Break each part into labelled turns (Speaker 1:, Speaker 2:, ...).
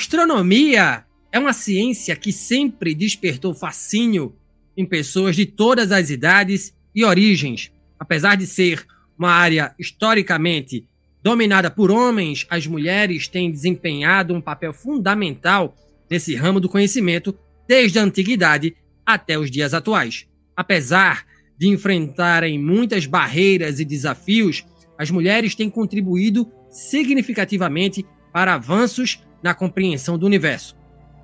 Speaker 1: Astronomia é uma ciência que sempre despertou fascínio em pessoas de todas as idades e origens. Apesar de ser uma área historicamente dominada por homens, as mulheres têm desempenhado um papel fundamental nesse ramo do conhecimento desde a antiguidade até os dias atuais. Apesar de enfrentarem muitas barreiras e desafios, as mulheres têm contribuído significativamente para avanços na compreensão do universo.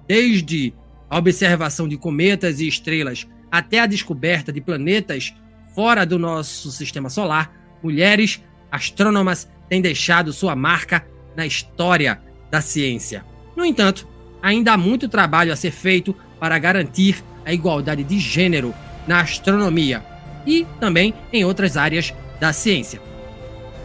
Speaker 1: Desde a observação de cometas e estrelas até a descoberta de planetas fora do nosso sistema solar, mulheres astrônomas têm deixado sua marca na história da ciência. No entanto, ainda há muito trabalho a ser feito para garantir a igualdade de gênero na astronomia e também em outras áreas da ciência.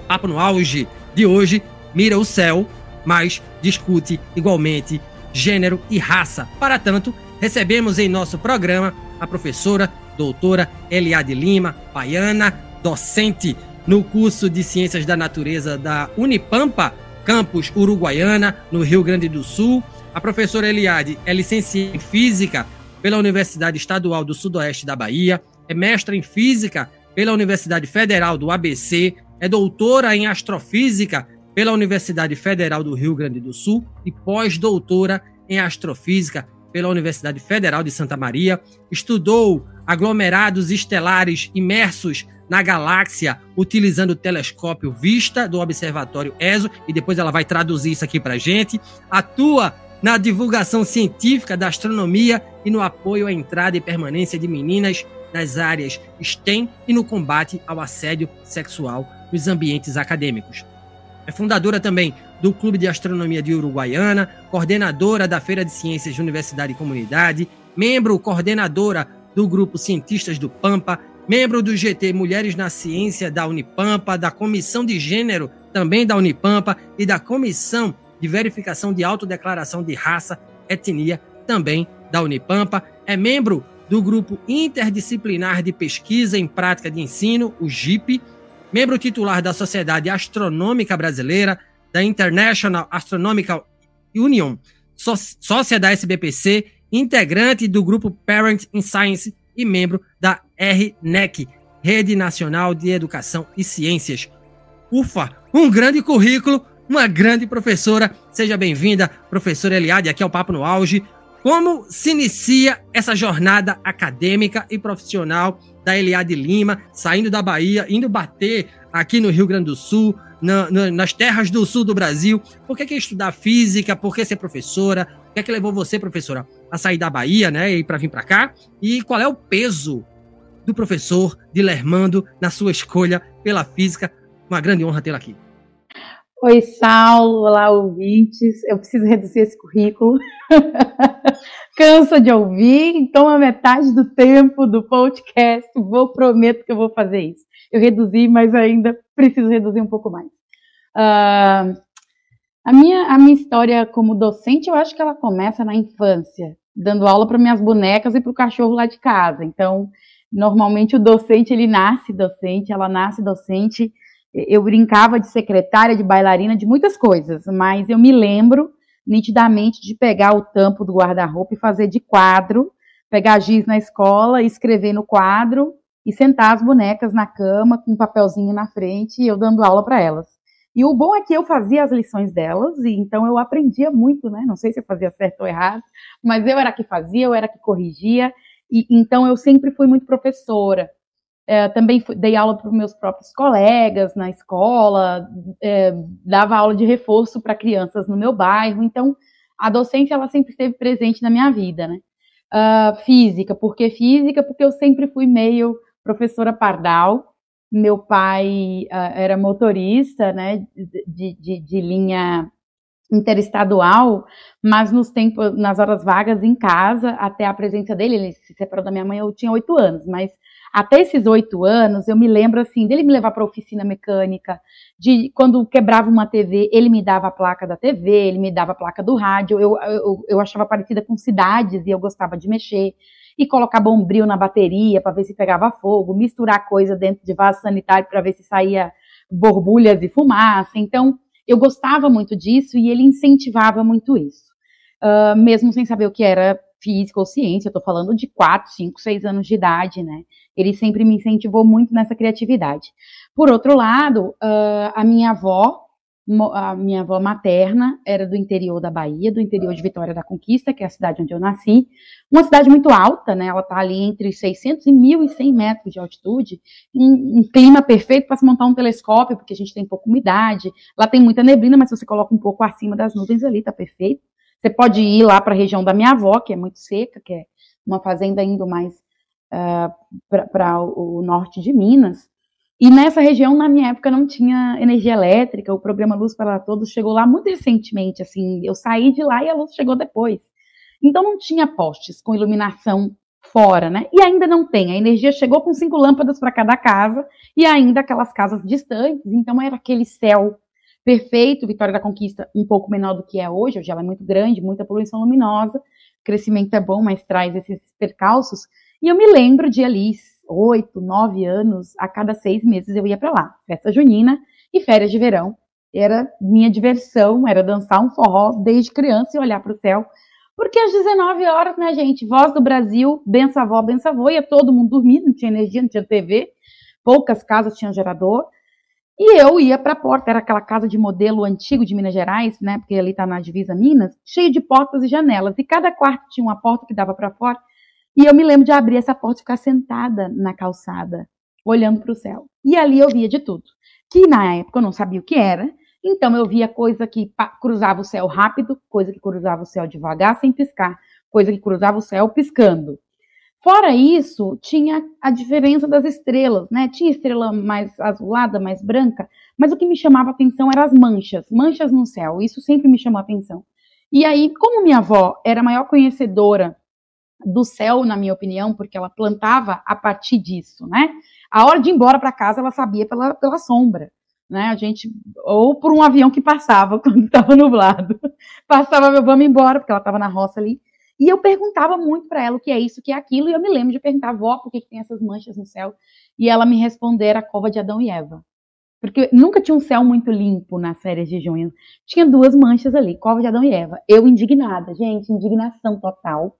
Speaker 1: Papo no auge de hoje mira o céu mas discute igualmente gênero e raça. Para tanto, recebemos em nosso programa a professora doutora Eliade Lima, baiana, docente no curso de Ciências da Natureza da Unipampa, campus Uruguaiana, no Rio Grande do Sul. A professora Eliade é licenciada em Física pela Universidade Estadual do Sudoeste da Bahia, é mestra em Física pela Universidade Federal do ABC, é doutora em Astrofísica pela Universidade Federal do Rio Grande do Sul e pós-doutora em astrofísica pela Universidade Federal de Santa Maria. Estudou aglomerados estelares imersos na galáxia utilizando o telescópio Vista do Observatório ESO e depois ela vai traduzir isso aqui para gente. Atua na divulgação científica da astronomia e no apoio à entrada e permanência de meninas nas áreas STEM e no combate ao assédio sexual nos ambientes acadêmicos. É fundadora também do Clube de Astronomia de Uruguaiana, coordenadora da Feira de Ciências de Universidade e Comunidade, membro coordenadora do Grupo Cientistas do Pampa, membro do GT Mulheres na Ciência da Unipampa, da Comissão de Gênero também da Unipampa e da Comissão de Verificação de Autodeclaração de Raça, Etnia também da Unipampa. É membro do Grupo Interdisciplinar de Pesquisa em Prática de Ensino, o GIP, membro titular da Sociedade Astronômica Brasileira, da International Astronomical Union, sócia da SBPC, integrante do grupo Parent in Science e membro da RNEC, Rede Nacional de Educação e Ciências. Ufa, um grande currículo, uma grande professora. Seja bem-vinda, professora Eliade, aqui ao Papo no Auge. Como se inicia essa jornada acadêmica e profissional da Eliade Lima, saindo da Bahia, indo bater aqui no Rio Grande do Sul, na, na, nas terras do sul do Brasil? Por que, que estudar física? Por que ser professora? O que é que levou você, professora, a sair da Bahia, né, e para vir para cá? E qual é o peso do professor de Lermando na sua escolha pela física? Uma grande honra tê-la aqui.
Speaker 2: Oi, Saulo, olá, ouvintes. Eu preciso reduzir esse currículo. Cansa de ouvir, então a metade do tempo do podcast, vou prometo que eu vou fazer isso. Eu reduzi, mas ainda preciso reduzir um pouco mais. Uh, a, minha, a minha história como docente, eu acho que ela começa na infância, dando aula para minhas bonecas e para o cachorro lá de casa. Então, normalmente o docente, ele nasce docente, ela nasce docente eu brincava de secretária, de bailarina, de muitas coisas, mas eu me lembro nitidamente de pegar o tampo do guarda-roupa e fazer de quadro, pegar giz na escola, escrever no quadro e sentar as bonecas na cama com um papelzinho na frente e eu dando aula para elas. E o bom é que eu fazia as lições delas, e então eu aprendia muito, né? Não sei se eu fazia certo ou errado, mas eu era que fazia, eu era que corrigia, e então eu sempre fui muito professora. É, também fui, dei aula para os meus próprios colegas na escola, é, dava aula de reforço para crianças no meu bairro. Então, a docência ela sempre esteve presente na minha vida, né? Uh, física, por que física? Porque eu sempre fui meio professora pardal. Meu pai uh, era motorista, né, de, de, de linha interestadual, mas nos tempos, nas horas vagas em casa, até a presença dele, ele se separou da minha mãe, eu tinha oito anos, mas até esses oito anos, eu me lembro assim, dele me levar para oficina mecânica, de quando quebrava uma TV, ele me dava a placa da TV, ele me dava a placa do rádio, eu, eu, eu achava parecida com cidades e eu gostava de mexer, e colocar bombril na bateria para ver se pegava fogo, misturar coisa dentro de vaso sanitário para ver se saía borbulhas e fumaça. Então, eu gostava muito disso e ele incentivava muito isso. Uh, mesmo sem saber o que era física ou ciência, eu tô falando de 4, 5, 6 anos de idade, né? Ele sempre me incentivou muito nessa criatividade. Por outro lado, uh, a minha avó, a minha avó materna era do interior da Bahia, do interior de Vitória da Conquista, que é a cidade onde eu nasci. Uma cidade muito alta, né? Ela tá ali entre 600 e 1.100 metros de altitude, um, um clima perfeito para se montar um telescópio, porque a gente tem pouca umidade. Lá tem muita neblina, mas se você coloca um pouco acima das nuvens ali, tá perfeito. Você pode ir lá para a região da minha avó, que é muito seca, que é uma fazenda indo mais uh, ah, para o norte de Minas. E nessa região, na minha época, não tinha energia elétrica, o programa Luz para Todos chegou lá muito recentemente, assim, eu saí de lá e a luz chegou depois. Então não tinha postes com iluminação fora, né? E ainda não tem. A energia chegou com cinco lâmpadas para cada casa e ainda aquelas casas distantes. Então era aquele céu perfeito, Vitória da Conquista um pouco menor do que é hoje, hoje ela é muito grande, muita poluição luminosa, crescimento é bom, mas traz esses percalços. E eu me lembro de ali, oito, nove anos, a cada seis meses eu ia para lá, festa junina e férias de verão. Era minha diversão, era dançar um forró desde criança e olhar para o céu. Porque às 19 horas, né, gente? Voz do Brasil, benção avó, benção avó, ia todo mundo dormir, não tinha energia, não tinha TV, poucas casas tinham gerador. E eu ia para a porta, era aquela casa de modelo antigo de Minas Gerais, né? Porque ali está na divisa Minas, cheio de portas e janelas. E cada quarto tinha uma porta que dava para fora. E eu me lembro de abrir essa porta e ficar sentada na calçada, olhando para o céu. E ali eu via de tudo. Que na época eu não sabia o que era. Então eu via coisa que cruzava o céu rápido, coisa que cruzava o céu devagar, sem piscar, coisa que cruzava o céu piscando. Fora isso, tinha a diferença das estrelas, né? Tinha estrela mais azulada, mais branca, mas o que me chamava atenção eram as manchas, manchas no céu. Isso sempre me chamou atenção. E aí, como minha avó era a maior conhecedora do céu, na minha opinião, porque ela plantava a partir disso, né? A hora de ir embora para casa, ela sabia pela, pela sombra, né? A gente ou por um avião que passava quando estava nublado, passava, vamos embora, porque ela estava na roça ali. E eu perguntava muito para ela o que é isso, o que é aquilo, e eu me lembro de perguntar, vó, por que, que tem essas manchas no céu? E ela me responder a cova de Adão e Eva. Porque nunca tinha um céu muito limpo nas férias de junho. Tinha duas manchas ali, cova de Adão e Eva. Eu indignada, gente, indignação total.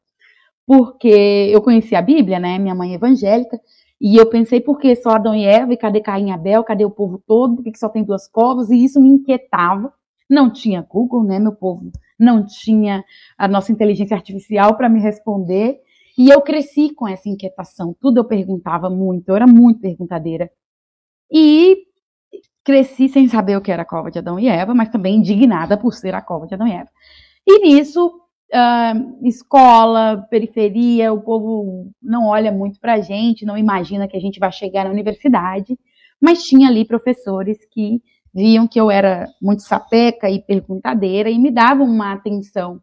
Speaker 2: Porque eu conheci a Bíblia, né? Minha mãe é evangélica. E eu pensei, por que só Adão e Eva? E cadê Caim e Abel? Cadê o povo todo? Por que, que só tem duas covas? E isso me inquietava. Não tinha Google, né, meu povo? não tinha a nossa inteligência artificial para me responder. E eu cresci com essa inquietação. Tudo eu perguntava muito, eu era muito perguntadeira. E cresci sem saber o que era a cova de Adão e Eva, mas também indignada por ser a cova de Adão e Eva. E nisso, uh, escola, periferia, o povo não olha muito para a gente, não imagina que a gente vai chegar na universidade, mas tinha ali professores que viam que eu era muito sapeca e perguntadeira e me davam uma atenção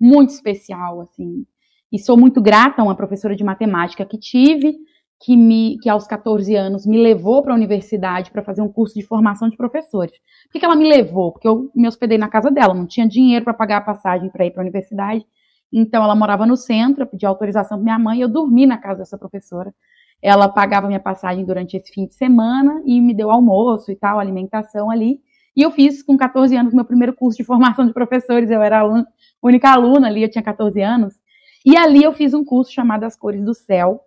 Speaker 2: muito especial, assim. E sou muito grata a uma professora de matemática que tive, que, me, que aos 14 anos me levou para a universidade para fazer um curso de formação de professores. Por que, ela me levou? Porque eu me hospedei na casa dela, não tinha dinheiro para pagar a passagem para ir para a universidade. Então ela morava no centro, eu pedi autorização para minha mãe, e eu dormi na casa dessa professora. Ela pagava minha passagem durante esse fim de semana e me deu almoço e tal, alimentação ali. E eu fiz com 14 anos meu primeiro curso de formação de professores. Eu era aluna, única aluna ali, eu tinha 14 anos. E ali eu fiz um curso chamado As Cores do Céu,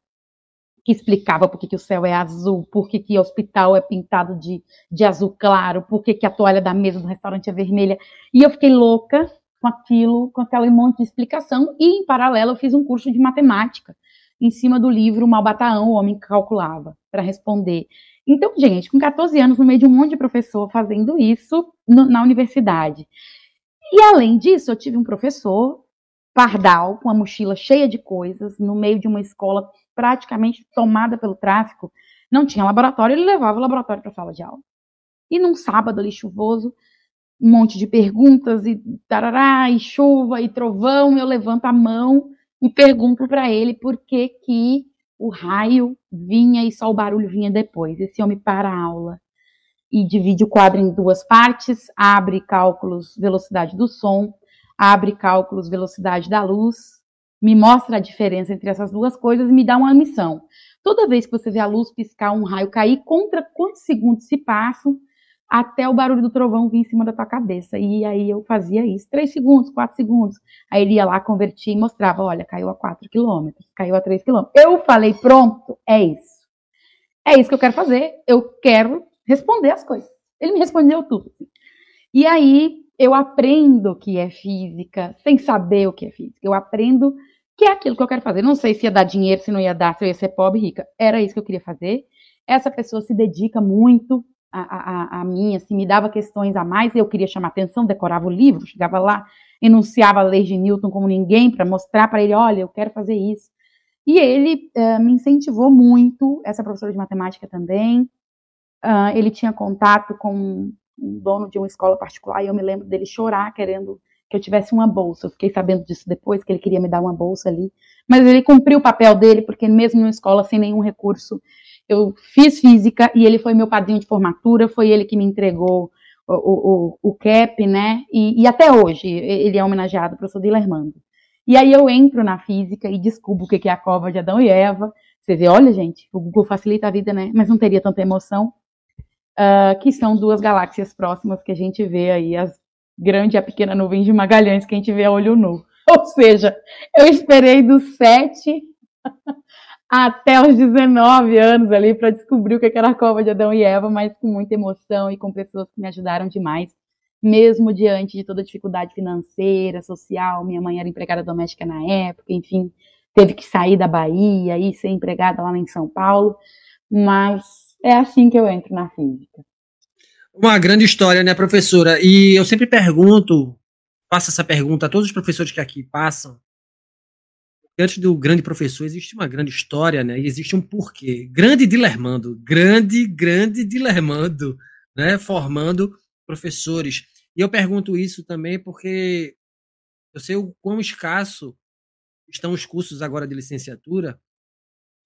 Speaker 2: que explicava por que, que o céu é azul, por que, que o hospital é pintado de, de azul claro, por que, que a toalha da mesa do restaurante é vermelha. E eu fiquei louca com aquilo, com aquele monte de explicação. E, em paralelo, eu fiz um curso de matemática em cima do livro Malbataão, o Homem que Calculava, para responder. Então, gente, com 14 anos, no meio de um monte de professor fazendo isso no, na universidade. E além disso, eu tive um professor pardal com a mochila cheia de coisas no meio de uma escola praticamente tomada pelo tráfico. Não tinha laboratório, ele levava o laboratório para a sala de aula. E num sábado ali chuvoso, um monte de perguntas e tarará, e chuva e trovão, eu levanto a mão e pergunto para ele por que que o raio vinha e só o barulho vinha depois. Esse homem para a aula e divide o quadro em duas partes, abre cálculos velocidade do som, abre cálculos velocidade da luz, me mostra a diferença entre essas duas coisas e me dá uma missão. Toda vez que você vê a luz piscar, um raio cair, contra quantos segundos se passam até o barulho do trovão vir em cima da tua cabeça. E aí eu fazia isso, três segundos, quatro segundos. Aí ele ia lá, convertia e mostrava, olha, caiu a quatro quilômetros, caiu a três quilômetros. Eu falei, pronto, é isso. É isso que eu quero fazer, eu quero responder as coisas. Ele me respondeu tudo. Assim. E aí eu aprendo o que é física, sem saber o que é física. Eu aprendo que é aquilo que eu quero fazer. Não sei se ia dar dinheiro, se não ia dar, se eu ia ser pobre, rica. Era isso que eu queria fazer. Essa pessoa se dedica muito a, a, a mim, assim, me dava questões a mais, eu queria chamar atenção, decorava o livro, chegava lá, enunciava a lei de Newton como ninguém, para mostrar para ele, olha, eu quero fazer isso. E ele uh, me incentivou muito, essa professora de matemática também, uh, ele tinha contato com um dono de uma escola particular, e eu me lembro dele chorar, querendo que eu tivesse uma bolsa. Eu fiquei sabendo disso depois, que ele queria me dar uma bolsa ali. Mas ele cumpriu o papel dele, porque mesmo numa escola sem nenhum recurso, eu fiz física e ele foi meu padrinho de formatura, foi ele que me entregou o, o, o CAP, né? E, e, até hoje ele é homenageado, professor Dilermando. E aí eu entro na física e descubro o que é a cova de Adão e Eva. Você vê, olha, gente, o Google facilita a vida, né? Mas não teria tanta emoção. Uh, que são duas galáxias próximas que a gente vê aí, as grande e a pequena nuvem de Magalhães, que a gente vê a olho nu. Ou seja, eu esperei dos sete até os 19 anos ali para descobrir o que era a cova de Adão e Eva, mas com muita emoção e com pessoas que me ajudaram demais, mesmo diante de toda a dificuldade financeira, social. Minha mãe era empregada doméstica na época, enfim, teve que sair da Bahia e ser empregada lá em São Paulo, mas é assim que eu entro na física.
Speaker 1: Uma grande história, né, professora? E eu sempre pergunto, faço essa pergunta a todos os professores que aqui passam, antes do grande professor existe uma grande história, né? E existe um porquê. Grande Dilermando, grande, grande Dilermando, né? Formando professores. E eu pergunto isso também porque eu sei o quão escasso estão os cursos agora de licenciatura,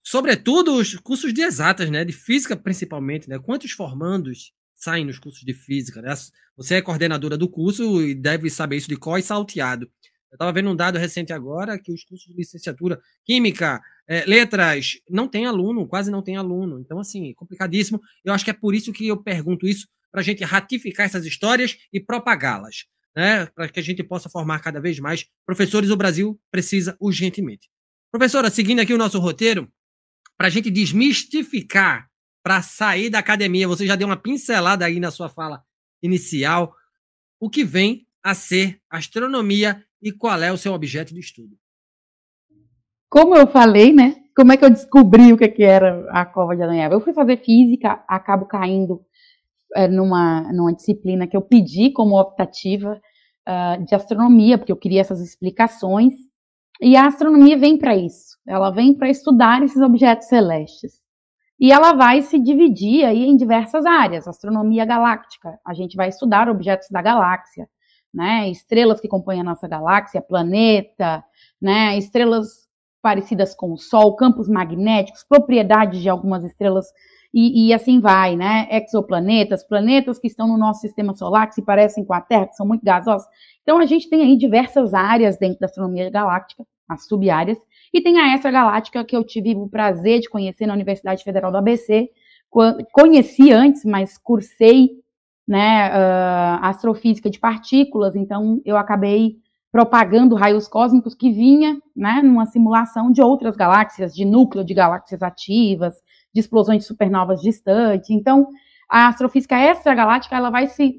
Speaker 1: sobretudo os cursos de exatas, né? De física principalmente, né? Quantos formandos saem nos cursos de física? Né? Você é coordenadora do curso e deve saber isso de có e salteado. Eu estava vendo um dado recente agora que os cursos de licenciatura, química, é, letras, não tem aluno, quase não tem aluno. Então, assim, complicadíssimo. Eu acho que é por isso que eu pergunto isso, para a gente ratificar essas histórias e propagá-las, né? Para que a gente possa formar cada vez mais professores. O Brasil precisa urgentemente. Professora, seguindo aqui o nosso roteiro, para a gente desmistificar, para sair da academia, você já deu uma pincelada aí na sua fala inicial, o que vem a ser astronomia e qual é o seu objeto de estudo.
Speaker 2: Como eu falei, né? Como é que eu descobri o que, era a cova de Adão Eva? Eu fui fazer física, acabo caindo é, numa, numa disciplina que eu pedi como optativa uh, de astronomia, porque eu queria essas explicações. E a astronomia vem para isso. Ela vem para estudar esses objetos celestes. E ela vai se dividir aí em diversas áreas. Astronomia galáctica, a gente vai estudar objetos da galáxia né? Estrelas que compõem a nossa galáxia, planeta, né? Estrelas parecidas com o Sol, campos magnéticos, propriedades de algumas estrelas e, e, assim vai, né? Exoplanetas, planetas que estão no nosso sistema solar que se parecem com a Terra, que são muito gasosos. Então a gente tem aí diversas áreas dentro da astronomia galáctica, as sub-áreas, e tem a extra-galáctica que eu tive o prazer de conhecer na Universidade Federal do ABC. Conheci antes, mas cursei né, uh, astrofísica de partículas, então eu acabei propagando raios cósmicos que vinha, né, numa simulação de outras galáxias, de núcleo de galáxias ativas, de explosões de supernovas distantes. Então, a astrofísica extragaláctica ela vai se,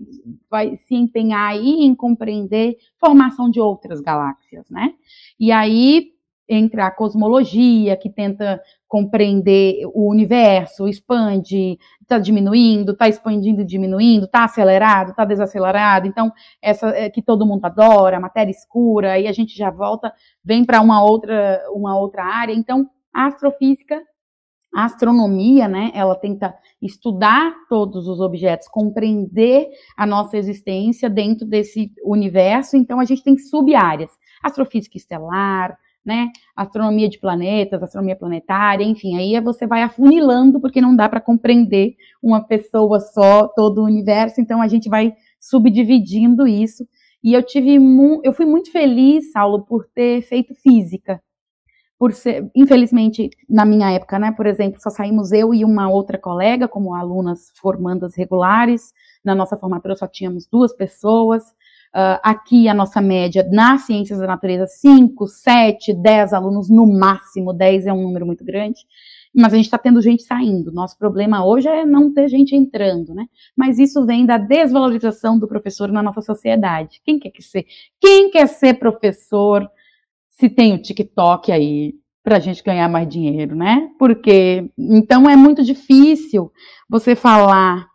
Speaker 2: vai se empenhar aí em compreender formação de outras galáxias, né? E aí entra a cosmologia, que tenta compreender o universo, expande, está diminuindo, está expandindo e diminuindo, está acelerado, está desacelerado. Então, essa é, que todo mundo adora, matéria escura, aí a gente já volta, vem para uma outra, uma outra área. Então, a astrofísica, a astronomia, né, ela tenta estudar todos os objetos, compreender a nossa existência dentro desse universo. Então, a gente tem sub-áreas: astrofísica estelar, né? Astronomia de planetas, astronomia planetária, enfim, aí você vai afunilando, porque não dá para compreender uma pessoa só, todo o universo, então a gente vai subdividindo isso. E eu tive, eu fui muito feliz, Saulo, por ter feito física. Por ser, infelizmente, na minha época, né, por exemplo, só saímos eu e uma outra colega como alunas formandas regulares. Na nossa formatura só tínhamos duas pessoas. Uh, aqui a nossa média nas ciências da natureza, 5, 7, 10 alunos no máximo, 10 é um número muito grande, mas a gente está tendo gente saindo. Nosso problema hoje é não ter gente entrando, né? Mas isso vem da desvalorização do professor na nossa sociedade. Quem quer ser? Quem quer ser professor se tem o TikTok aí para a gente ganhar mais dinheiro, né? Porque então é muito difícil você falar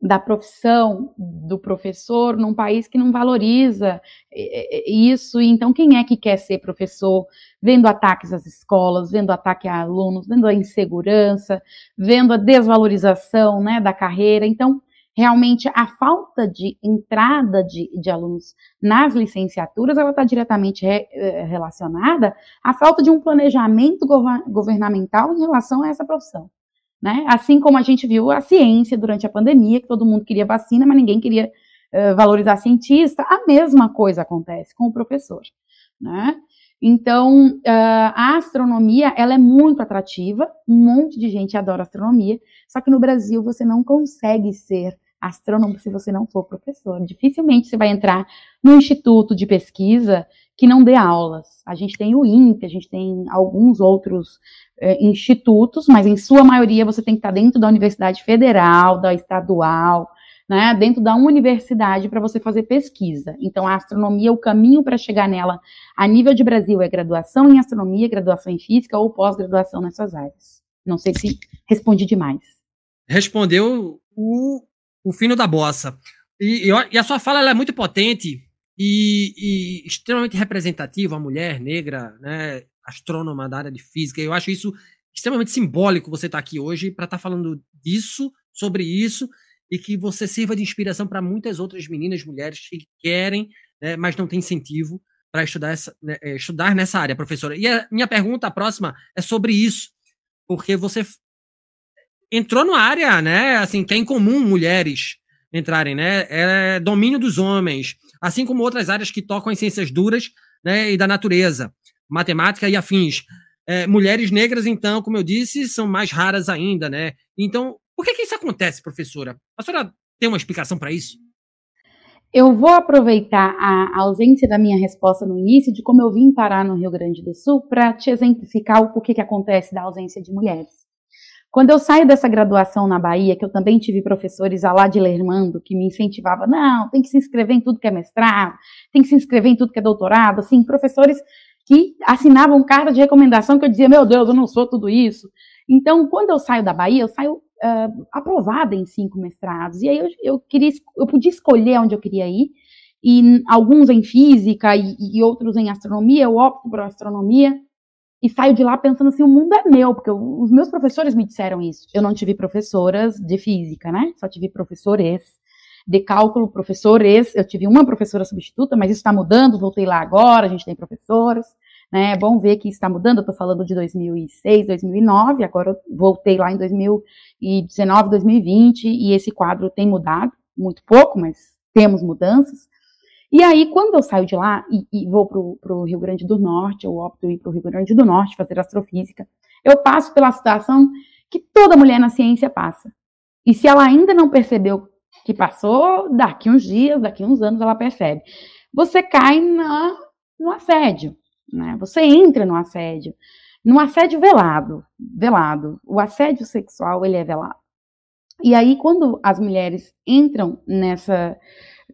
Speaker 2: da profissão do professor num país que não valoriza isso. Então, quem é que quer ser professor? Vendo ataques às escolas, vendo ataque a alunos, vendo a insegurança, vendo a desvalorização né, da carreira. Então, realmente, a falta de entrada de, de alunos nas licenciaturas, ela está diretamente re, eh, relacionada à falta de um planejamento governamental em relação a essa profissão. Né? Assim como a gente viu a ciência durante a pandemia, que todo mundo queria vacina, mas ninguém queria uh, valorizar cientista, a mesma coisa acontece com o professor. Né? Então, uh, a astronomia, ela é muito atrativa, um monte de gente adora astronomia, só que no Brasil você não consegue ser astrônomo se você não for professor. Dificilmente você vai entrar no instituto de pesquisa que não dê aulas. A gente tem o INPE, a gente tem alguns outros é, institutos, mas em sua maioria você tem que estar dentro da Universidade Federal, da estadual, né, dentro da universidade para você fazer pesquisa. Então, a astronomia, o caminho para chegar nela a nível de Brasil é graduação em astronomia, graduação em física ou pós-graduação nessas áreas. Não sei se respondi demais.
Speaker 1: Respondeu o, o fino da bossa. E, e, a sua fala é muito potente, e, e, extremamente representativa, a mulher negra, né, astrônoma da área de física. Eu acho isso extremamente simbólico você estar tá aqui hoje para estar tá falando disso, sobre isso, e que você sirva de inspiração para muitas outras meninas, mulheres que querem, né, mas não têm incentivo para estudar, essa, né, é, estudar nessa área, professora. E a minha pergunta próxima é sobre isso, porque você entrou numa área, né, assim, que é incomum mulheres entrarem, né? É domínio dos homens, assim como outras áreas que tocam em ciências duras né, e da natureza, matemática e afins. É, mulheres negras, então, como eu disse, são mais raras ainda, né? Então, por que, que isso acontece, professora? A senhora tem uma explicação para isso?
Speaker 2: Eu vou aproveitar a ausência da minha resposta no início, de como eu vim parar no Rio Grande do Sul, para te exemplificar o porquê que acontece da ausência de mulheres. Quando eu saio dessa graduação na Bahia, que eu também tive professores lá de Lermando, que me incentivavam, não, tem que se inscrever em tudo que é mestrado, tem que se inscrever em tudo que é doutorado, assim, professores que assinavam carta de recomendação que eu dizia, meu Deus, eu não sou tudo isso. Então, quando eu saio da Bahia, eu saio uh, aprovada em cinco mestrados. E aí eu, eu, queria, eu podia escolher onde eu queria ir, e alguns em física e, e outros em astronomia, eu opto por astronomia e saio de lá pensando assim, o mundo é meu, porque eu, os meus professores me disseram isso. Eu não tive professoras de física, né? Só tive professores de cálculo, professores. Eu tive uma professora substituta, mas isso está mudando. Voltei lá agora, a gente tem professoras. Né? É bom ver que está mudando. Eu estou falando de 2006, 2009. Agora eu voltei lá em 2019, 2020 e esse quadro tem mudado muito pouco, mas temos mudanças. E aí, quando eu saio de lá e, e vou para o Rio Grande do Norte, eu opto ir para o Rio Grande do Norte fazer astrofísica, eu passo pela situação que toda mulher na ciência passa. E se ela ainda não percebeu que passou, daqui uns dias, daqui uns anos ela percebe. Você cai na, no assédio, né? Você entra no assédio, no assédio velado, velado. O assédio sexual ele é velado. E aí quando as mulheres entram nessa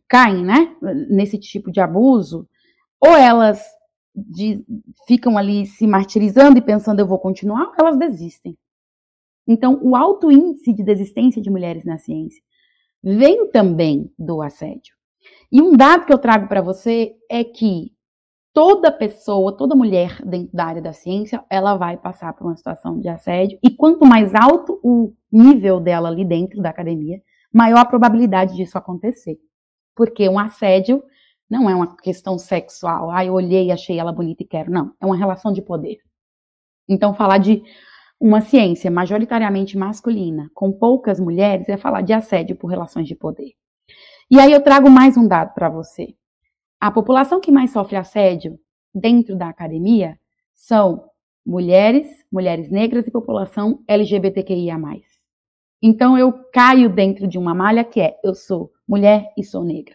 Speaker 2: caem, né, nesse tipo de abuso, ou elas de, ficam ali se martirizando e pensando eu vou continuar, elas desistem. Então, o alto índice de desistência de mulheres na ciência vem também do assédio. E um dado que eu trago para você é que toda pessoa, toda mulher dentro da área da ciência, ela vai passar por uma situação de assédio. E quanto mais alto o nível dela ali dentro da academia, maior a probabilidade disso acontecer. Porque um assédio não é uma questão sexual. Ah, eu olhei, achei ela bonita e quero. Não, é uma relação de poder. Então, falar de uma ciência majoritariamente masculina, com poucas mulheres, é falar de assédio por relações de poder. E aí eu trago mais um dado para você. A população que mais sofre assédio dentro da academia são mulheres, mulheres negras e população LGBTQIA+. Então eu caio dentro de uma malha que é eu sou mulher e sou negra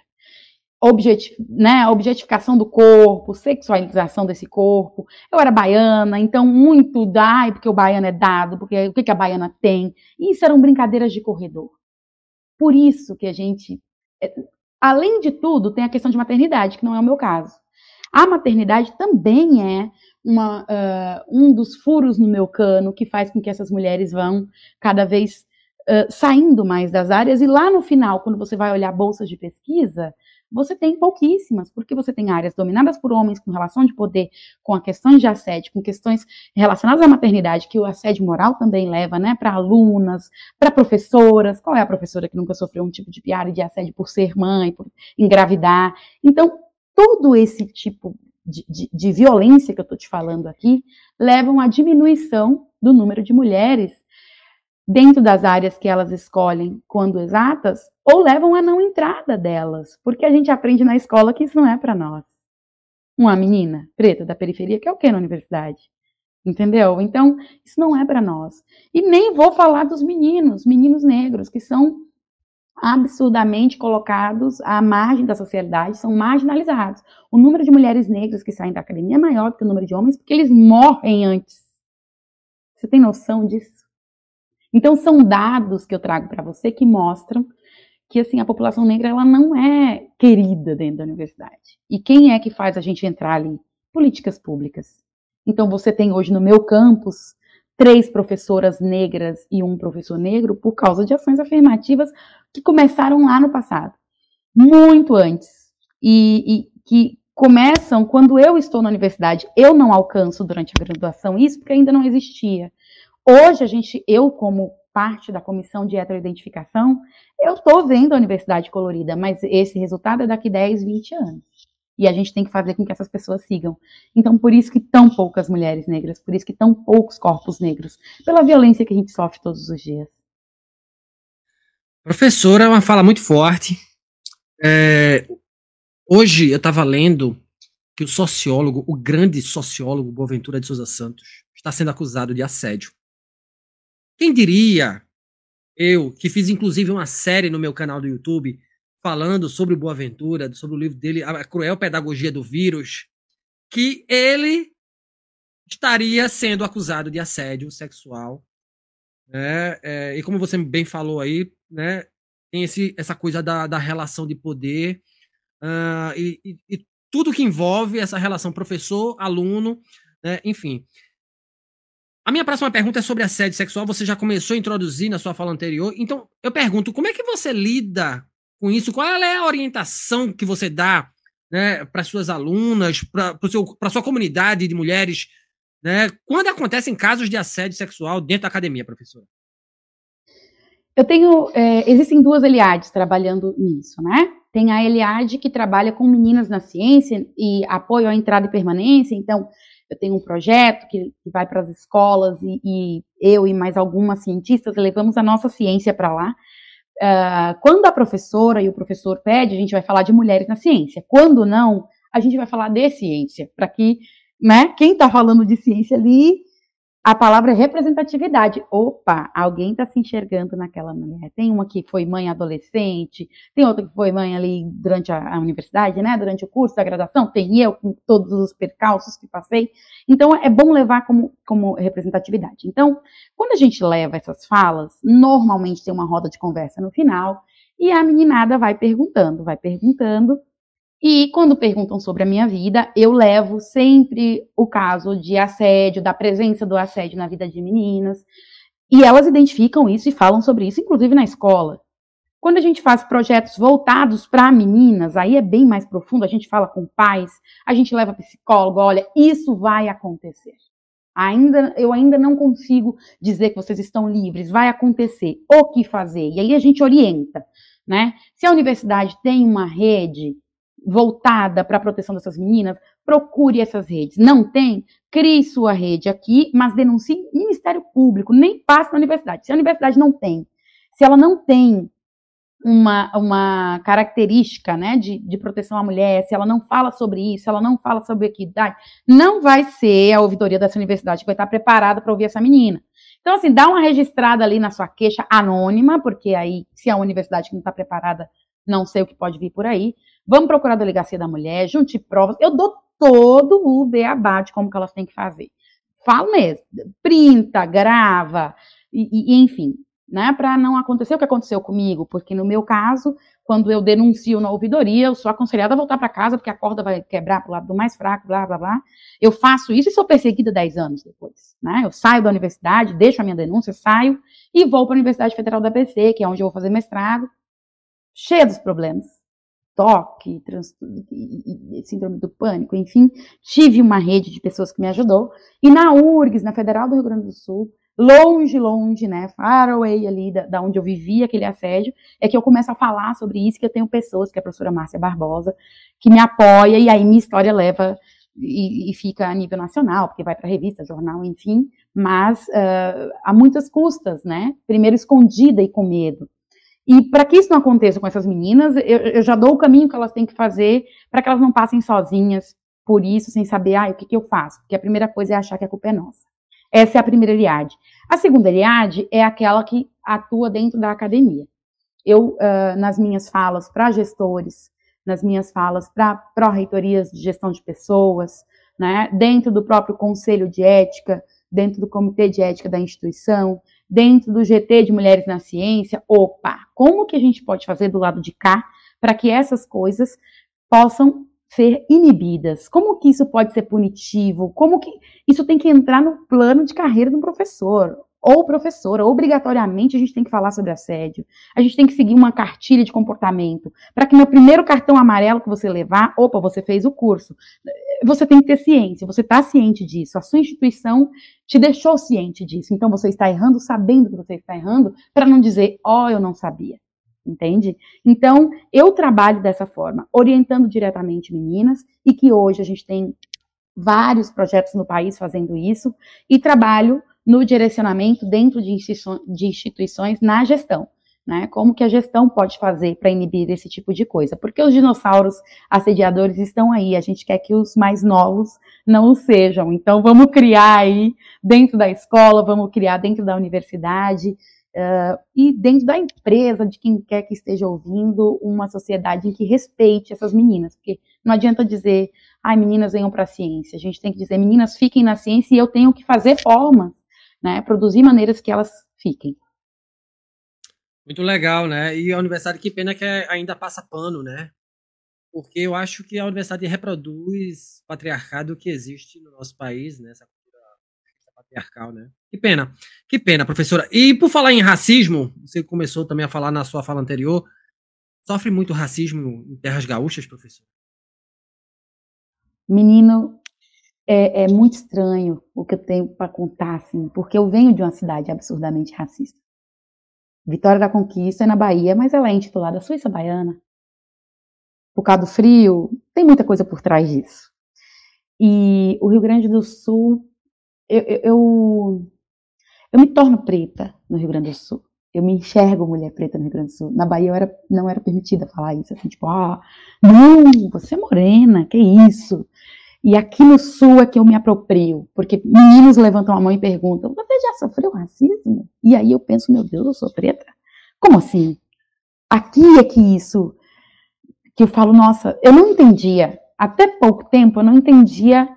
Speaker 2: objetif, né, objetificação do corpo, sexualização desse corpo. Eu era baiana, então muito dai, porque o baiano é dado, porque o que, que a baiana tem. Isso eram brincadeiras de corredor. Por isso que a gente, é, além de tudo, tem a questão de maternidade, que não é o meu caso. A maternidade também é uma, uh, um dos furos no meu cano que faz com que essas mulheres vão cada vez saindo mais das áreas. E lá no final, quando você vai olhar bolsas de pesquisa, você tem pouquíssimas, porque você tem áreas dominadas por homens com relação de poder, com questões de assédio, com questões relacionadas à maternidade, que o assédio moral também leva, né, para alunas, para professoras. Qual é a professora que nunca sofreu um tipo de piada de assédio por ser mãe, por engravidar? Então, todo esse tipo de, de, de violência que eu estou te falando aqui levam à diminuição do número de mulheres dentro das áreas que elas escolhem quando exatas, ou levam a não entrada delas, porque a gente aprende na escola que isso não é para nós. Uma menina preta da periferia que é o que na universidade? Entendeu? Então, isso não é para nós. E nem vou falar dos meninos, meninos negros, que são absurdamente colocados à margem da sociedade, são marginalizados. O número de mulheres negras que saem da academia é maior do que o número de homens, porque eles morrem antes. Você tem noção disso? Então são dados que eu trago para você que mostram que assim a população negra ela não é querida dentro da universidade. E quem é que faz a gente entrar ali? Políticas públicas. Então você tem hoje no meu campus três professoras negras e um professor negro por causa de ações afirmativas que começaram lá no passado, muito antes, e, e que começam quando eu estou na universidade. Eu não alcanço durante a graduação isso porque ainda não existia. Hoje, a gente, eu, como parte da comissão de heteroidentificação, eu estou vendo a universidade colorida, mas esse resultado é daqui 10, 20 anos. E a gente tem que fazer com que essas pessoas sigam. Então, por isso que tão poucas mulheres negras, por isso que tão poucos corpos negros, pela violência que a gente sofre todos os dias.
Speaker 1: Professora, é uma fala muito forte. É, hoje eu estava lendo que o sociólogo, o grande sociólogo Boaventura de Souza Santos, está sendo acusado de assédio. Quem diria, eu, que fiz inclusive uma série no meu canal do YouTube falando sobre o Boaventura, sobre o livro dele, A Cruel Pedagogia do Vírus, que ele estaria sendo acusado de assédio sexual. Né? É, e como você bem falou aí, né, tem esse, essa coisa da, da relação de poder uh, e, e, e, tudo que envolve essa relação professor-aluno, né, enfim. A minha próxima pergunta é sobre assédio sexual. Você já começou a introduzir na sua fala anterior. Então, eu pergunto, como é que você lida com isso? Qual é a orientação que você dá né, para suas alunas, para a sua comunidade de mulheres, né, quando acontecem casos de assédio sexual dentro da academia, professora?
Speaker 2: Eu tenho. É, existem duas Eliades trabalhando nisso, né? Tem a Eliade que trabalha com meninas na ciência e apoio à entrada e permanência, então eu tenho um projeto que, que vai para as escolas e, e, eu e mais algumas cientistas levamos a nossa ciência para lá. Uh, quando a professora e o professor pede, a gente vai falar de mulheres na ciência. Quando não, a gente vai falar de ciência, para que né, quem está falando de ciência ali a palavra representatividade. Opa, alguém está se enxergando naquela mulher. Tem uma que foi mãe adolescente, tem outra que foi mãe ali durante a, a universidade, né? Durante o curso da graduação, tem eu com todos os percalços que passei. Então é bom levar como, como representatividade. Então, quando a gente leva essas falas, normalmente tem uma roda de conversa no final, e a meninada vai perguntando, vai perguntando, E quando perguntam sobre a minha vida, eu levo sempre o caso de assédio, da presença do assédio na vida de meninas. E elas identificam isso e falam sobre isso, inclusive na escola. Quando a gente faz projetos voltados para meninas, aí é bem mais profundo, a gente fala com pais, a gente leva psicólogo, olha, isso vai acontecer. Ainda, eu ainda não consigo dizer que vocês estão livres, vai acontecer. O que fazer? E aí a gente orienta, né? Se a universidade tem uma rede voltada para a proteção dessas meninas, procure essas redes. Não tem? Crie sua rede aqui, mas denuncie Ministério Público, nem passe na universidade. Se a universidade não tem, se ela não tem uma, uma característica né, de, de proteção à mulher, se ela não fala sobre isso, ela não fala sobre equidade, não vai ser a ouvidoria dessa universidade que vai estar preparada para ouvir essa menina. Então, assim, dá uma registrada ali na sua queixa anônima, porque aí, se a universidade não está preparada, não sei o que pode vir por aí. Vamos procurar a delegacia da mulher, junte provas. Eu dou todo o beabá de como que elas têm que fazer. Falo mesmo. Printa, grava, e, e enfim, né, para não acontecer o que aconteceu comigo, porque no meu caso, quando eu denuncio na ouvidoria, eu sou aconselhada a voltar para casa porque a corda vai quebrar para o lado do mais fraco, blá, blá, blá. Eu faço isso e sou perseguida 10 anos depois, né? Eu saio da universidade, deixo a minha denúncia, saio e vou para a Universidade Federal da PC, que é onde eu vou fazer mestrado, cheia dos problemas. Toque, trans, síndrome do pânico, enfim, tive uma rede de pessoas que me ajudou. E na URGS, na Federal do Rio Grande do Sul, longe, longe, né, far away ali da, da, onde eu vivia aquele assédio, é que eu começo a falar sobre isso, que eu tenho pessoas, que é a professora Márcia Barbosa, que me apoia, e aí minha história leva e, e fica a nível nacional, porque vai para revista, jornal, enfim, mas uh, há muitas custas, né, primeiro escondida e com medo. E para que isso não aconteça com essas meninas, eu, eu já dou o caminho que elas têm que fazer para que elas não passem sozinhas por isso, sem saber, ah, o que, que eu faço? Porque a primeira coisa é achar que a culpa é nossa. Essa é a primeira Eliade. A segunda Eliade é aquela que atua dentro da academia. Eu, uh, nas minhas falas para gestores, nas minhas falas para pró-reitorias de gestão de pessoas, né, dentro do próprio conselho de ética, dentro do comitê de ética da instituição, dentro do GT de Mulheres na Ciência, opa, como que a gente pode fazer do lado de cá para que essas coisas possam ser inibidas? Como que isso pode ser punitivo? Como que isso tem que entrar no plano de carreira do professor? Ou professora, obrigatoriamente a gente tem que falar sobre assédio. A gente tem que seguir uma cartilha de comportamento. Para que no primeiro cartão amarelo que você levar, opa, você fez o curso. Você tem que ter ciência, você está ciente disso. A sua instituição te deixou ciente disso. Então você está errando sabendo que você está errando, para não dizer, ó, oh, eu não sabia entende? Então, eu trabalho dessa forma, orientando diretamente meninas, e que hoje a gente tem vários projetos no país fazendo isso, e trabalho no direcionamento dentro de, instituições na gestão. Né? Como que a gestão pode fazer para inibir esse tipo de coisa? Porque os dinossauros assediadores estão aí, a gente quer que os mais novos não o sejam. Então, vamos criar aí dentro da escola, vamos criar dentro da universidade, Uh, e dentro da empresa, de quem quer que esteja ouvindo, uma sociedade em que respeite essas meninas, porque não adianta dizer, ai, meninas venham para a ciência, a gente tem que dizer, meninas fiquem na ciência e eu tenho que fazer formas, né, produzir maneiras que elas fiquem.
Speaker 1: Muito legal, né? E a universidade, que pena que ainda passa pano, né? Porque eu acho que a universidade reproduz o patriarcado que existe no nosso país, né? Essa patriarcal, né? Que pena. Que pena, professora. E por falar em racismo, você começou também a falar na sua fala anterior, sofre muito racismo em terras gaúchas, professor?
Speaker 2: Menino, é, é muito estranho o que eu tenho para contar, assim, porque eu venho de uma cidade absurdamente racista. Vitória da Conquista é na Bahia, mas ela é intitulada Suíça Baiana. Por causa do frio, tem muita coisa por trás disso. E o Rio Grande do Sul eu, eu, eu, me torno preta no Rio Grande do Sul. Eu me enxergo mulher preta no Rio Grande do Sul. Na Bahia eu era, não era permitida falar isso, assim, tipo, ah, não, você é morena, que isso? E aqui no Sul é que eu me aproprio, porque meninos levantam a mão e perguntam, você já sofreu racismo? E aí eu penso, meu Deus, eu sou preta? Como assim? Aqui é que isso, que eu falo, nossa, eu não entendia, até pouco tempo eu não entendia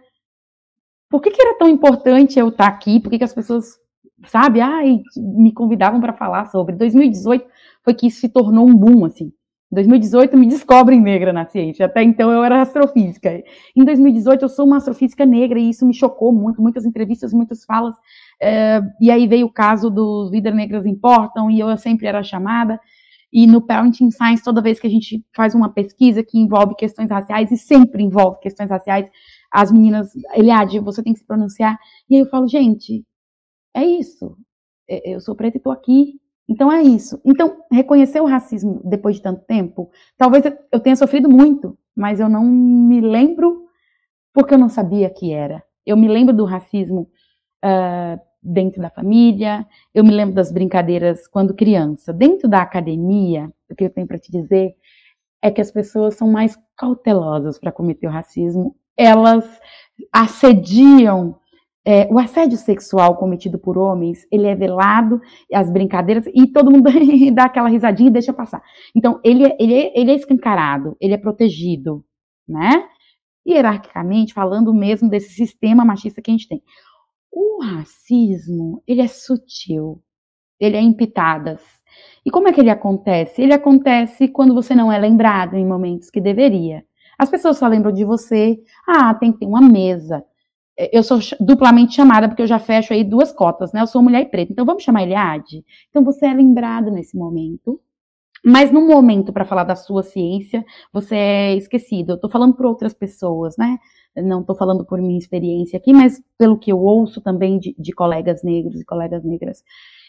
Speaker 2: por que, que era tão importante eu estar aqui? Por que, que as pessoas, sabe, ai, me convidavam para falar sobre? 2018 foi que isso se tornou um boom, assim. Em 2018 me descobrem negra na ciência. Até então eu era astrofísica. Em 2018 eu sou uma astrofísica negra e isso me chocou muito. Muitas entrevistas, muitas falas. É, e aí veio o caso dos Vidas Negras Importam e eu sempre era chamada. E no Parenting Science, toda vez que a gente faz uma pesquisa que envolve questões raciais, e sempre envolve questões raciais, as meninas, Eliade, você tem que se pronunciar. E aí eu falo, gente, é isso. Eu sou preta e estou aqui. Então é isso. Então, reconhecer o racismo depois de tanto tempo, talvez eu tenha sofrido muito, mas eu não me lembro porque eu não sabia que era. Eu me lembro do racismo uh, dentro da família, eu me lembro das brincadeiras quando criança. Dentro da academia, o que eu tenho para te dizer é que as pessoas são mais cautelosas para cometer o racismo. Elas assediam é, o assédio sexual cometido por homens, ele é velado, as brincadeiras, e todo mundo dá aquela risadinha e deixa passar. Então, ele, é, ele, é, ele é escancarado, ele é protegido, né? Hierarquicamente, falando mesmo desse sistema machista que a gente tem. O racismo, ele é sutil, ele é em pitadas. E como é que ele acontece? Ele acontece quando você não é lembrado em momentos que deveria. As pessoas só lembram de você, ah, tem que ter uma mesa, eu sou duplamente chamada porque eu já fecho aí duas cotas, né? Eu sou mulher e preta. Então vamos chamar Eliade? Então você é lembrado nesse momento. Mas no momento para falar da sua ciência, você é esquecido. Eu estou falando por outras pessoas, né? Não estou falando por minha experiência aqui, mas pelo que eu ouço também de, de colegas negros e colegas negras.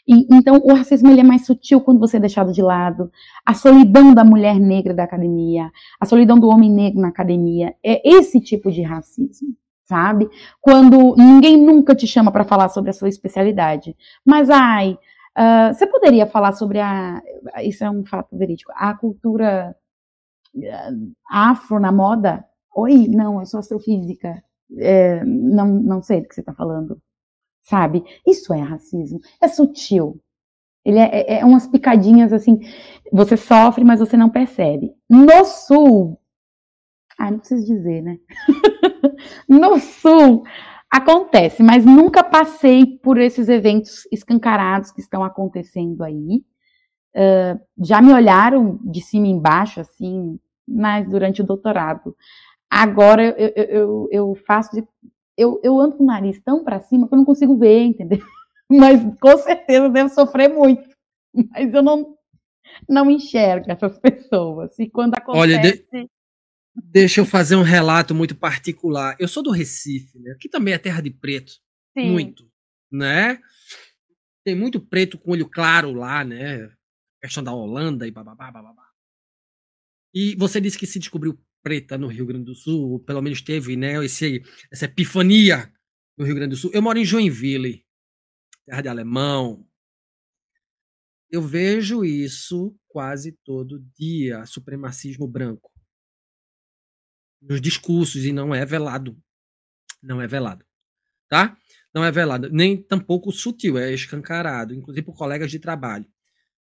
Speaker 2: E, então, o racismo ele é mais sutil quando você é deixado de lado. A solidão da mulher negra da academia, a solidão do homem negro na academia, é esse tipo de racismo sabe? Quando ninguém nunca te chama para falar sobre a sua especialidade. Mas, ai, uh, você poderia falar sobre a. Isso é um fato verídico. A cultura uh, afro na moda? Oi, não, eu sou astrofísica. É, não, não sei do que você está falando. Sabe? Isso é racismo. É sutil. Ele é, é, é umas picadinhas assim. Você sofre, mas você não percebe. No sul, ah, não preciso dizer, né? no Sul acontece, mas nunca passei por esses eventos escancarados que estão acontecendo aí. Uh, já me olharam de cima e embaixo, assim, mas durante o doutorado. Agora eu, eu, eu, eu faço de, eu, eu ando com o nariz tão para cima que eu não consigo ver, entendeu? Mas com certeza devo sofrer muito. Mas eu não, não enxergo essas pessoas. E quando acontece. Olha, de...
Speaker 1: Deixa eu fazer um relato muito particular. Eu sou do Recife, né? Aqui também é terra de preto. Sim. Muito, né? Tem muito preto com olho claro lá, né? A questão da Holanda e bababá, bababá. E você disse que se descobriu preta no Rio Grande do Sul, ou pelo menos teve, né, esse, essa epifania no Rio Grande do Sul. Eu moro em Joinville, terra de alemão. Eu vejo isso quase todo dia, supremacismo branco nos discursos e não é velado. Não é velado. Tá? Não é velado. Nem tampouco sutil, é escancarado, inclusive por colegas de trabalho.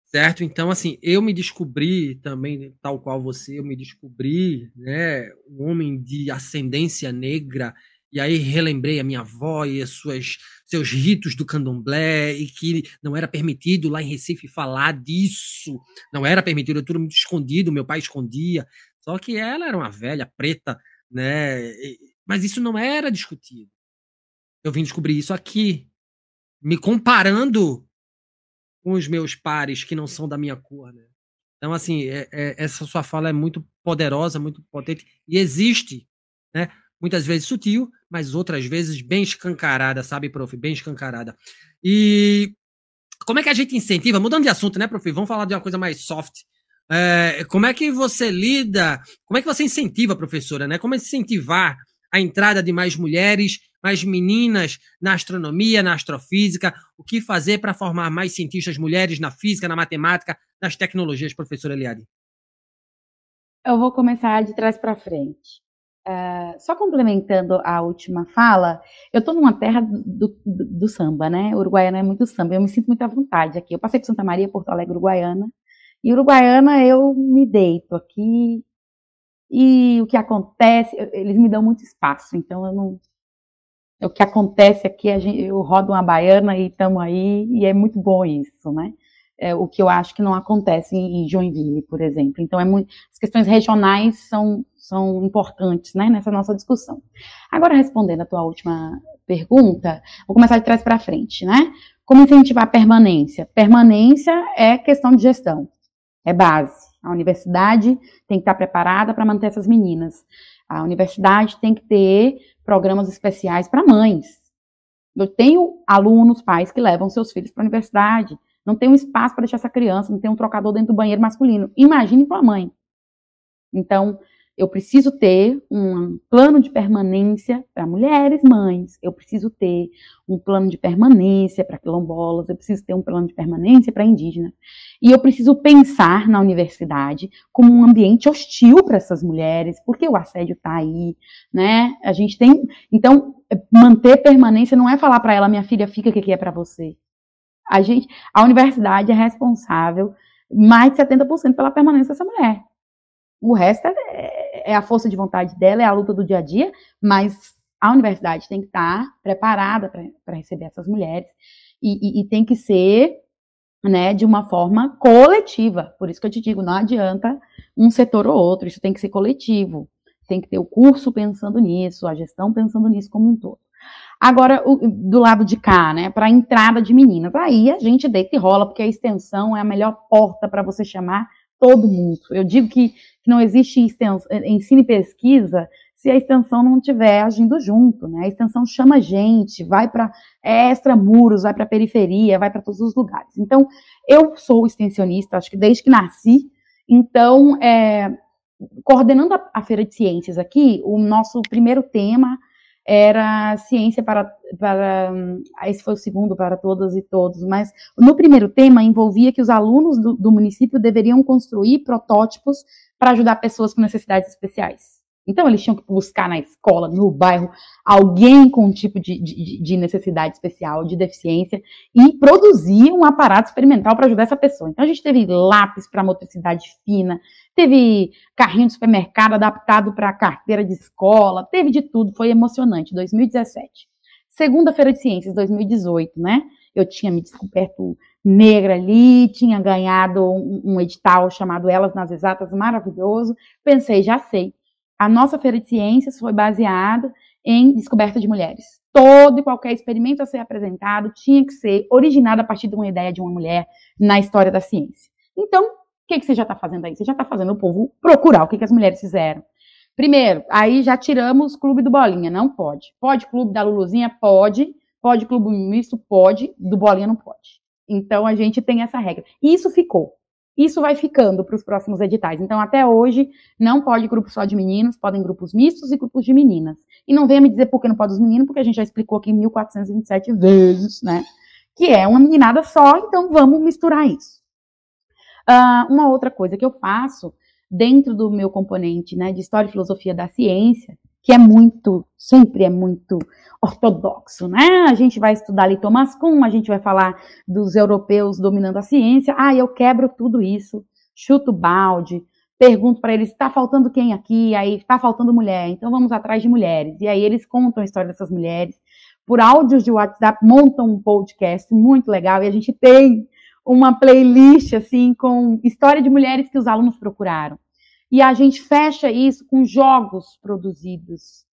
Speaker 1: Certo? Então, assim, eu me descobri também, tal qual você, eu me descobri, né, um homem de ascendência negra, e aí relembrei a minha avó e as suas, seus ritos do candomblé, e que não era permitido lá em Recife falar disso, não era permitido, tudo muito escondido, meu pai escondia, só que ela era uma velha preta, né? Mas isso não era discutido. Eu vim descobrir isso aqui, me comparando com os meus pares que não são da minha cor, né? Então, assim, é, é, essa sua fala é muito poderosa, muito potente e existe, né? Muitas vezes sutil, mas outras vezes bem escancarada, sabe, prof? Bem escancarada. E como é que a gente incentiva? Mudando de assunto, né, prof? Vamos falar de uma coisa mais soft. É, como é que você lida, como é que você incentiva, professora, né? Como é incentivar a entrada de mais mulheres, mais meninas na astronomia, na astrofísica? O que fazer para formar mais cientistas mulheres na física, na matemática, nas tecnologias, professora Eliade?
Speaker 2: Eu vou começar de trás para frente. Uh, só complementando a última fala, eu estou numa terra do, do, do, samba, né? Uruguaiana é muito samba, eu me sinto muito à vontade aqui. Eu passei por Santa Maria, Porto Alegre, Uruguaiana, e Uruguaiana eu me deito aqui e o que acontece, eles me dão muito espaço, então eu não. O que acontece aqui, gente, eu rodo uma baiana e estamos aí, e é muito bom isso, né? é, o que eu acho que não acontece em Joinville, por exemplo. Então, é muito, as questões regionais são, são importantes né, nessa nossa discussão. Agora, respondendo a tua última pergunta, vou começar de trás para frente, né? Como incentivar a permanência? Permanência é questão de gestão, é base. A universidade tem que estar preparada para manter essas meninas. A universidade tem que ter programas especiais para mães. Eu tenho alunos, pais que levam seus filhos para a universidade não tem um espaço para deixar essa criança, não tem um trocador dentro do banheiro masculino. Imagine para a mãe. Então, eu preciso ter um plano de permanência para mulheres mães, eu preciso ter um plano de permanência para quilombolas, eu preciso ter um plano de permanência para indígenas. E eu preciso pensar na universidade como um ambiente hostil para essas mulheres, porque o assédio está aí, né? A gente tem. Então, manter permanência não é falar para ela, minha filha, fica, que é para você? A gente, a universidade é responsável mais de 70% pela permanência dessa mulher. O resto é, é, a força de vontade dela, é a luta do dia a dia, mas a universidade tem que estar preparada para receber essas mulheres e, e, e, tem que ser né, de uma forma coletiva. Por isso que eu te digo, não adianta um setor ou outro, isso tem que ser coletivo. Tem que ter o curso pensando nisso, a gestão pensando nisso como um todo. Agora, o, do lado de cá, né, para a entrada de meninas, aí a gente deita e rola, porque a extensão é a melhor porta para você chamar todo mundo. Eu digo que, que não existe extensão, ensino e pesquisa se a extensão não estiver agindo junto, né? A extensão chama gente, vai para extramuros, vai para periferia, vai para todos os lugares. Então, eu sou extensionista, acho que desde que nasci. Então, é, coordenando a, a Feira de Ciências aqui, o nosso primeiro tema era ciência para, para esse foi o segundo para todas e todos, mas no primeiro tema envolvia que os alunos do, do município deveriam construir protótipos para ajudar pessoas com necessidades especiais. Então, eles tinham que buscar na escola, no bairro, alguém com um tipo de, de, de necessidade especial, de deficiência, e produzir um aparato experimental para ajudar essa pessoa. Então, a gente teve lápis para motricidade fina, teve carrinho de supermercado adaptado para carteira de escola, teve de tudo, foi emocionante. 2017. Segunda-feira de Ciências, 2018, né? Eu tinha me descoberto negra ali, tinha ganhado um, um edital chamado Elas nas Exatas, maravilhoso. Pensei, já sei a nossa feira de ciências foi baseada em descoberta de mulheres. Todo e qualquer experimento a ser apresentado tinha que ser originado a partir de uma ideia de uma mulher na história da ciência. Então, que, que você já está fazendo aí? Você já está fazendo o povo procurar o que, que as mulheres fizeram. Primeiro, aí já tiramos clube do Bolinha, não pode. Pode clube da Luluzinha? Pode. Pode clube misto? Pode. Do Bolinha não pode. Então a gente tem essa regra. E isso ficou. Isso vai ficando para os próximos editais. Então, até hoje, não pode grupo só de meninos, podem grupos mistos e grupos de meninas. E não venha me dizer por que não pode os meninos, porque a gente já explicou aqui 1427 vezes, né? Que é uma meninada só, então vamos misturar isso. Uh, uma outra coisa que eu faço dentro do meu componente né, de História e Filosofia da Ciência, que é muito, sempre é muito ortodoxo, né? A gente vai estudar ali Thomas Kuhn, a gente vai falar dos europeus dominando a ciência. Ah, eu quebro tudo isso, chuto balde, pergunto para eles, está faltando quem aqui? Aí, está faltando mulher, então vamos atrás de mulheres. E aí eles contam a história dessas mulheres. Por áudios de WhatsApp, montam um podcast muito legal e a gente tem uma playlist, assim, com história de mulheres que os alunos procuraram. E a gente fecha isso com jogos produzidos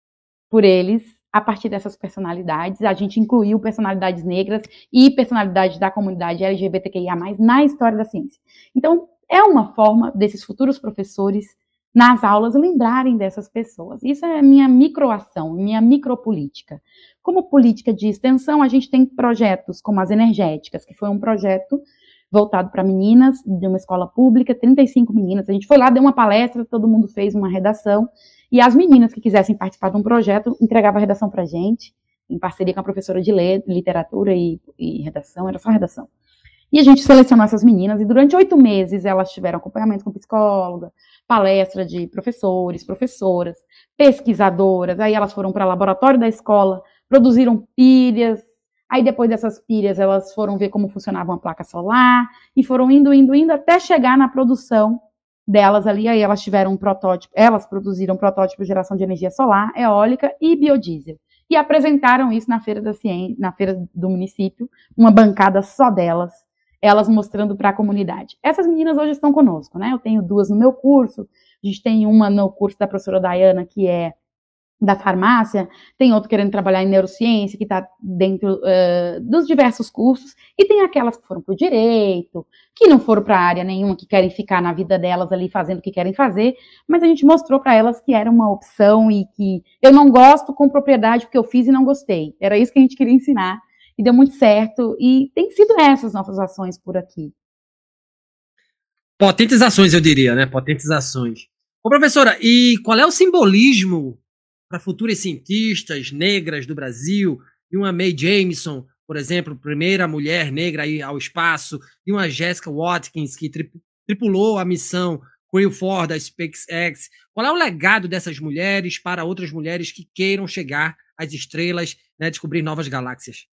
Speaker 2: por eles a partir dessas personalidades. A gente incluiu personalidades negras e personalidades da comunidade LGBTQIA, na história da ciência. Então, é uma forma desses futuros professores nas aulas lembrarem dessas pessoas. Isso é minha microação, minha micropolítica. Como política de extensão, a gente tem projetos como as energéticas, que foi um projeto voltado para meninas de uma escola pública, 35 meninas. A gente foi lá, deu uma palestra, todo mundo fez uma redação e as meninas que quisessem participar de um projeto entregavam a redação para a gente, em parceria com a professora de literatura e, e redação, era só redação. E a gente selecionou essas meninas, e durante oito meses elas tiveram acompanhamento com psicóloga, palestra de professores, professoras, pesquisadoras, aí elas foram para o laboratório da escola, produziram pilhas, aí depois dessas pilhas elas foram ver como funcionava uma placa solar, e foram indo, indo, indo, até chegar na produção delas ali, aí elas tiveram um protótipo, elas produziram um protótipo de geração de energia solar, eólica e biodiesel. E apresentaram isso na feira da ciência, na feira do município, uma bancada só delas. elas mostrando para a comunidade. Essas meninas hoje estão conosco, né? Eu tenho duas no meu curso, a gente tem uma no curso da professora Dayana, que é da farmácia, tem outro querendo trabalhar em neurociência, que está dentro uh, dos diversos cursos, e tem aquelas que foram para o direito, que não foram para área nenhuma, que querem ficar na vida delas ali fazendo o que querem fazer, mas a gente mostrou para elas que era uma opção e que eu não gosto com propriedade porque eu fiz e não gostei. Era isso que a gente queria ensinar, e deu muito certo, e tem sido essas nossas ações por aqui.
Speaker 1: Potentes ações, eu diria, né? Potentes ações. Ô, professora, e qual é o simbolismo para futuras cientistas negras do Brasil, e uma Mae Jameson, por exemplo, primeira mulher negra aí ao espaço, e uma Jessica Watkins, que tri tripulou a missão Crew 4 da SpaceX. Qual é o legado dessas mulheres para outras mulheres que queiram chegar às estrelas, né, descobrir novas galáxias?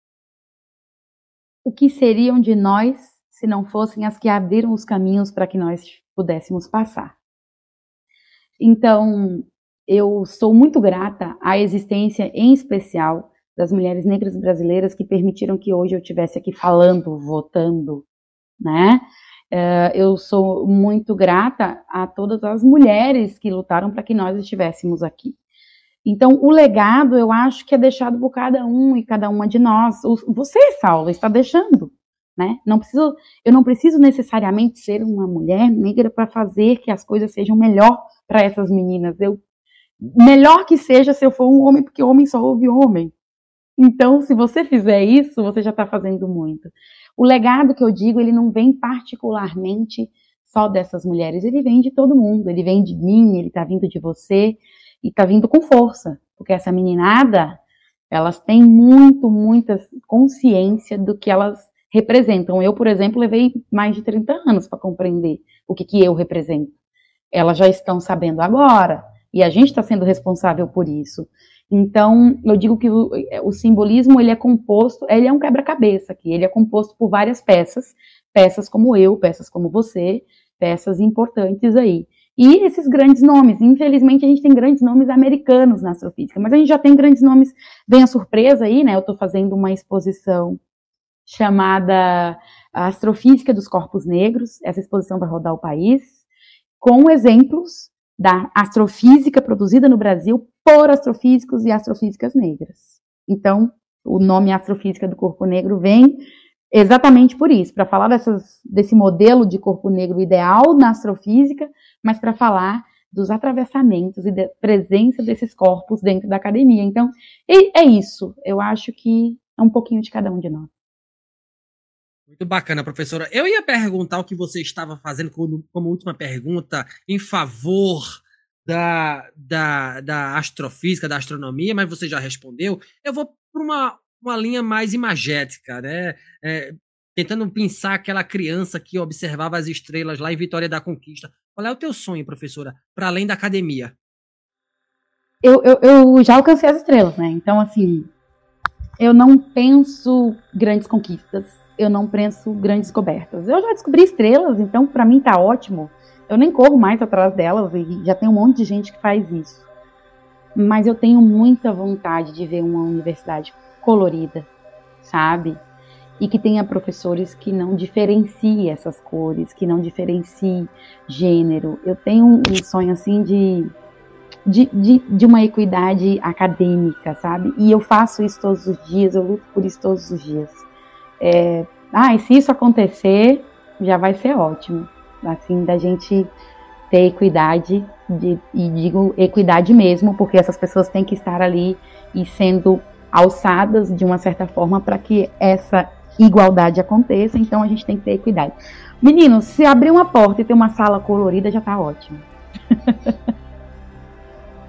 Speaker 2: O que seriam de nós se não fossem as que abriram os caminhos para que nós pudéssemos passar? Então, eu sou muito grata à existência, em especial, das mulheres negras brasileiras que permitiram que hoje eu estivesse aqui falando, votando, né? Uh, eu sou muito grata a todas as mulheres que lutaram para que nós estivéssemos aqui. Então, o legado, eu acho que é deixado por cada um e cada uma de nós. Você, Saulo, está deixando, né? Não preciso, eu não preciso necessariamente ser uma mulher negra para fazer que as coisas sejam melhor para essas meninas. Eu melhor que seja se eu for um homem, porque homem só ouve homem. Então, se você fizer isso, você já está fazendo muito. O legado que eu digo, ele não vem particularmente só dessas mulheres, ele vem de todo mundo, ele vem de mim, ele está vindo de você e está vindo com força, porque essa meninada, elas têm muito, muita consciência do que elas representam. Eu, por exemplo, levei mais de 30 anos para compreender o que, que eu represento. Elas já estão sabendo agora. E a gente está sendo responsável por isso. Então, eu digo que o, o, simbolismo ele é composto, ele é um quebra-cabeça aqui, ele é composto por várias peças, peças como eu, peças como você, peças importantes aí. E esses grandes nomes, infelizmente a gente tem grandes nomes americanos na astrofísica, mas a gente já tem grandes nomes, vem a surpresa aí, né? Eu estou fazendo uma exposição chamada Astrofísica dos Corpos Negros, essa exposição vai rodar o país, com exemplos da astrofísica produzida no Brasil por astrofísicos e astrofísicas negras. Então, o nome astrofísica do corpo negro vem exatamente por isso, para falar dessas, desse modelo de corpo negro ideal na astrofísica, mas para falar dos atravessamentos e da presença desses corpos dentro da academia. Então, é isso. Eu acho que é um pouquinho de cada um de nós.
Speaker 1: Muito bacana, professora. Eu ia perguntar o que você estava fazendo como, como última pergunta em favor da, da, da astrofísica, da astronomia, mas você já respondeu. Eu vou para uma, uma linha mais imagética, né? É, tentando pensar aquela criança que observava as estrelas lá em Vitória da Conquista. Qual é o teu sonho, professora, para além da academia?
Speaker 2: Eu, eu, eu já alcancei as estrelas, né? Então, assim, eu não penso grandes conquistas eu não penso grandes descobertas. Eu já descobri estrelas, então para mim tá ótimo. Eu nem corro mais atrás delas e já tem um monte de gente que faz isso. Mas eu tenho muita vontade de ver uma universidade colorida, sabe? E que tenha professores que não diferenciem essas cores, que não diferenciem gênero. Eu tenho um sonho assim de de, de, de, uma equidade acadêmica, sabe? E eu faço isso todos os dias, eu luto por isso todos os dias. É, ah, e se isso acontecer, já vai ser ótimo. Assim, da gente ter equidade, de, e digo equidade mesmo, porque essas pessoas têm que estar ali e sendo alçadas de uma certa forma para que essa igualdade aconteça, então a gente tem que ter equidade. Meninos, se abrir uma porta e ter uma sala colorida, já está ótimo.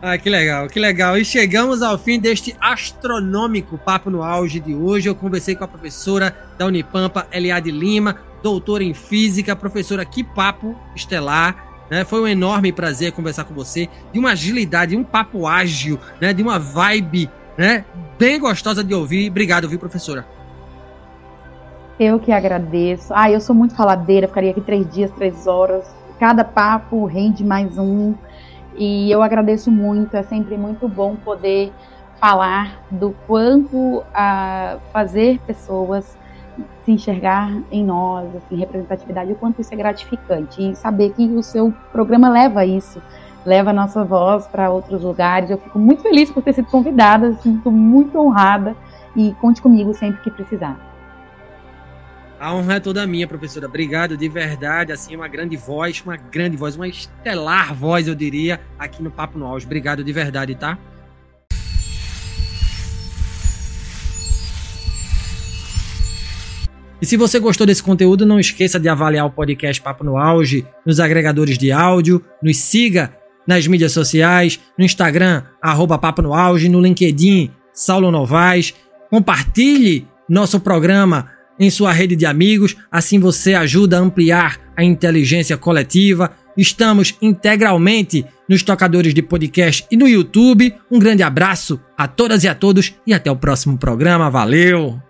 Speaker 1: Ah, que legal, que legal. E chegamos ao fim deste astronômico Papo no Auge de hoje. Eu conversei com a professora da Unipampa, Eliade Lima, doutora em Física, professora Que Papo Estelar. Né? Foi um enorme prazer conversar com você, de uma agilidade, de um papo ágil, né? de uma vibe né? bem gostosa de ouvir. Obrigado, viu, professora?
Speaker 2: Eu que agradeço. Ah, eu sou muito faladeira, ficaria aqui três dias, três horas. Cada papo rende mais um. E eu agradeço muito, é sempre muito bom poder falar do quanto a fazer pessoas se enxergar em nós, assim, representatividade, o quanto isso é gratificante e saber que o seu programa leva isso, leva a nossa voz para outros lugares. Eu fico muito feliz por ter sido convidada, sinto muito honrada e conte comigo sempre que precisar.
Speaker 1: A honra é toda minha, professora. Obrigado de verdade. Assim, uma grande voz, uma grande voz, uma estelar voz, eu diria, aqui no Papo no Auge. Obrigado de verdade, tá? E se você gostou desse conteúdo, não esqueça de avaliar o podcast Papo no Auge nos agregadores de áudio, nos siga nas mídias sociais, no Instagram, arroba Papo no Auge, no LinkedIn, Saulo Novaes. Compartilhe nosso programa em sua rede de amigos, assim você ajuda a ampliar a inteligência coletiva. Estamos integralmente nos tocadores de podcast e no YouTube. Um grande abraço a todas e a todos e até o próximo programa. Valeu!